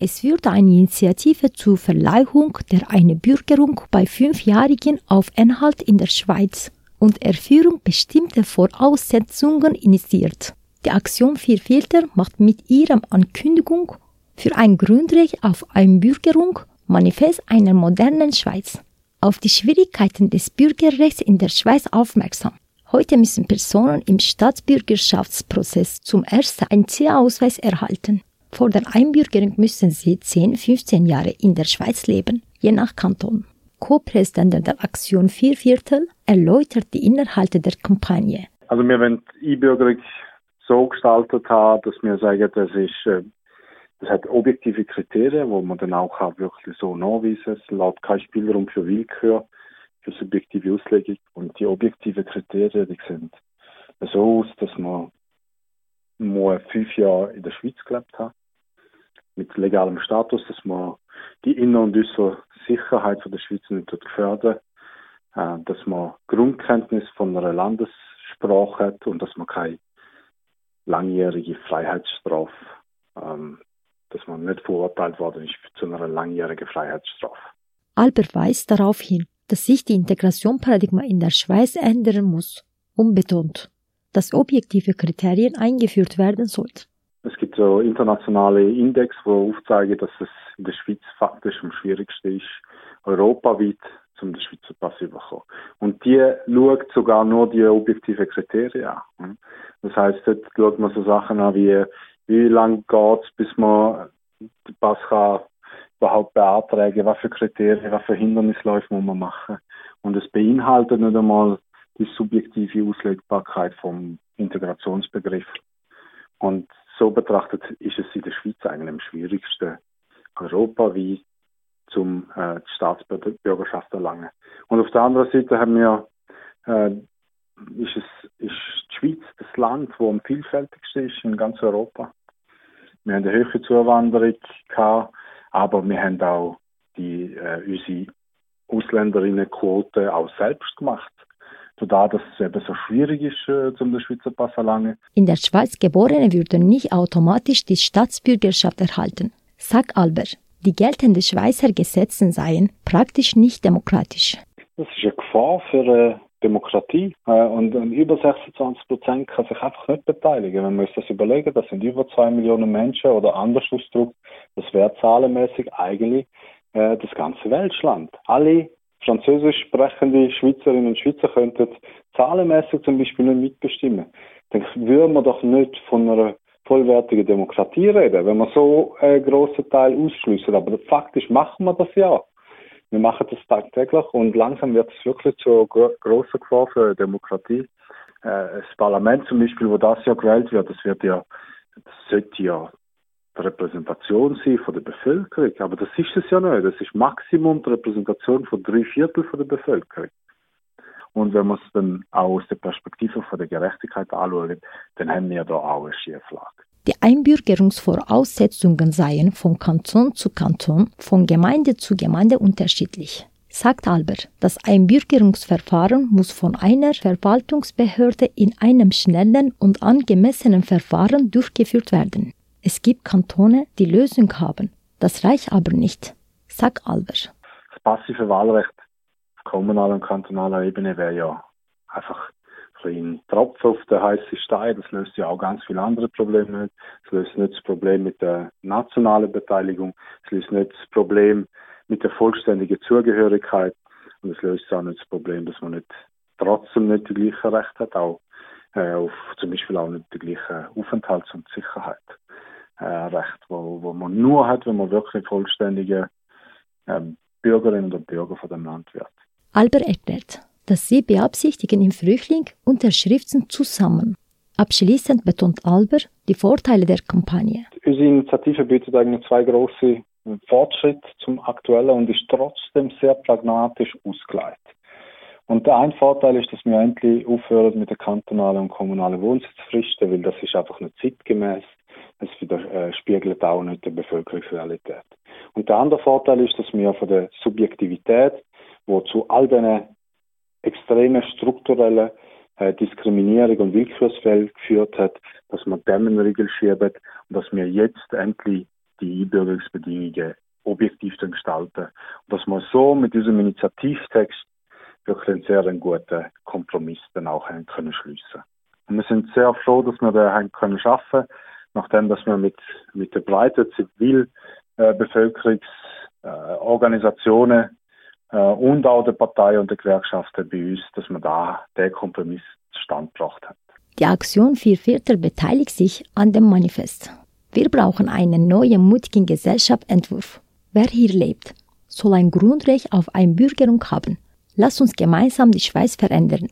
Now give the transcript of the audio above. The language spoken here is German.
Es wird eine Initiative zur Verleihung der Einbürgerung bei Fünfjährigen auf Inhalt in der Schweiz und Erführung bestimmter Voraussetzungen initiiert. Die Aktion Vier Filter macht mit ihrer Ankündigung für ein Grundrecht auf Einbürgerung Manifest einer modernen Schweiz auf die Schwierigkeiten des Bürgerrechts in der Schweiz aufmerksam. Heute müssen Personen im Staatsbürgerschaftsprozess zum ersten einen C-Ausweis erhalten. Vor der Einbürgerung müssen sie 10, 15 Jahre in der Schweiz leben, je nach Kanton. Co-Präsident der Aktion Vier Viertel erläutert die Inhalte der Kampagne. Also wir wollen die Einbürgerung so gestaltet haben, dass wir sagen, das ist, äh, das hat objektive Kriterien, wo man dann auch wirklich so nachweisen. Es lässt kein Spielraum für Willkür, für subjektive Auslegung. Und die objektiven Kriterien, die sind so aus, dass man nur fünf Jahre in der Schweiz gelebt hat, mit legalem Status, dass man die innere und äußere Sicherheit von der Schweiz nicht gefährden, äh, dass man Grundkenntnis von einer Landessprache hat und dass man keine langjährige Freiheitsstrafe, ähm, dass man nicht verurteilt worden ist zu einer langjährigen Freiheitsstrafe. Albert weist darauf hin, dass sich die Integrationsparadigma in der Schweiz ändern muss und betont, dass objektive Kriterien eingeführt werden sollten. Es gibt so internationale Index, wo aufzeigen, dass es in der Schweiz faktisch am schwierigsten ist, europaweit zum Schweizer Pass zu bekommen. Und die schaut sogar nur die objektiven Kriterien an. Das heißt, dort schaut man so Sachen an wie, wie lange geht es, bis man den Pass kann überhaupt beantragen, was für Kriterien, was für Hindernisläufe muss man machen. Und es beinhaltet nicht einmal die subjektive Auslegbarkeit vom Integrationsbegriff. Und so betrachtet ist es in der Schweiz eigentlich am schwierigsten, Europa wie zum äh, Staatsbürgerschaft erlangen. Und auf der anderen Seite haben wir, äh, ist es, ist die Schweiz das Land, wo am vielfältigsten ist in ganz Europa. Wir haben eine hohe Zuwanderung gehabt, aber wir haben auch die, äh, unsere Ausländerinnenquote auch selbst gemacht. Sodass es eben so schwierig ist, äh, zum den Schweizer Pass erlangen. In der Schweiz Geborene würden nicht automatisch die Staatsbürgerschaft erhalten, sagt Albert die geltenden Schweizer Gesetze seien praktisch nicht demokratisch. Das ist eine Gefahr für eine äh, Demokratie. Äh, und über 26 Prozent kann sich einfach nicht beteiligen. Wenn wir uns das überlegen, das sind über zwei Millionen Menschen oder anders ausgedrückt, das wäre zahlenmäßig eigentlich äh, das ganze Weltland. Alle französisch sprechende Schweizerinnen und Schweizer könnten zahlenmäßig zum Beispiel nicht mitbestimmen. Dann würden wir doch nicht von einer vollwertige Demokratie reden, wenn wir so einen grossen Teil ausschließen. Aber faktisch machen wir das ja. Wir machen das tagtäglich und langsam wird es wirklich zu einer grossen Gefahr für Demokratie. Äh, das Parlament zum Beispiel, wo das ja gewählt wird, das wird ja, das sollte ja Repräsentation sein von der Bevölkerung. Aber das ist es ja nicht. Das ist Maximum die Repräsentation von drei Viertel von der Bevölkerung. Und wenn man es dann auch aus der Perspektive von der Gerechtigkeit anschaut, dann haben wir da auch eine Schieflage. Die Einbürgerungsvoraussetzungen seien von Kanton zu Kanton, von Gemeinde zu Gemeinde unterschiedlich. Sagt Albert, das Einbürgerungsverfahren muss von einer Verwaltungsbehörde in einem schnellen und angemessenen Verfahren durchgeführt werden. Es gibt Kantone, die Lösung haben. Das reicht aber nicht, sagt Albert. Das passive Wahlrecht kommunaler und kantonaler Ebene wäre ja einfach ein Tropfen auf den heißen Stein. Das löst ja auch ganz viele andere Probleme nicht. Es löst nicht das Problem mit der nationalen Beteiligung. Es löst nicht das Problem mit der vollständigen Zugehörigkeit. Und es löst auch nicht das Problem, dass man nicht trotzdem nicht die gleichen Rechte hat, auch äh, auf zum Beispiel auch nicht die gleichen Aufenthalts- und Sicherheit. Recht, wo, wo man nur hat, wenn man wirklich vollständige äh, Bürgerinnen und Bürger von dem Land wird. Albert erklärt, dass sie beabsichtigen im Frühling Unterschriften zu sammeln. Abschließend betont Albert die Vorteile der Kampagne. Unsere Initiative bietet eigentlich zwei große Fortschritte zum aktuellen und ist trotzdem sehr pragmatisch ausgelegt. Und der ein Vorteil ist, dass wir endlich aufhören mit der kantonalen und kommunalen Wohnsitzfristen, weil das ist einfach nicht zeitgemäß. Es spiegelt auch nicht die Bevölkerungsrealität. Und der andere Vorteil ist, dass wir von der Subjektivität wo zu all diesen extremen strukturellen äh, Diskriminierung und Willkürsfällen geführt hat, dass man dem Riegel schieben und dass wir jetzt endlich die Einbürgerungsbedingungen objektiv gestalten. Und dass wir so mit diesem Initiativtext wirklich einen sehr guten Kompromiss dann auch haben können. Und wir sind sehr froh, dass wir den haben können schaffen, nachdem dass wir mit mit der breiten Zivilbevölkerungsorganisationen äh, äh, und auch der Partei und der Gewerkschaften bei uns, dass wir da den Kompromiss zustande gebracht haben. Die Aktion Vier Viertel beteiligt sich an dem Manifest. Wir brauchen einen neuen mutigen Gesellschaftsentwurf. Wer hier lebt, soll ein Grundrecht auf Einbürgerung haben. Lass uns gemeinsam die Schweiz verändern.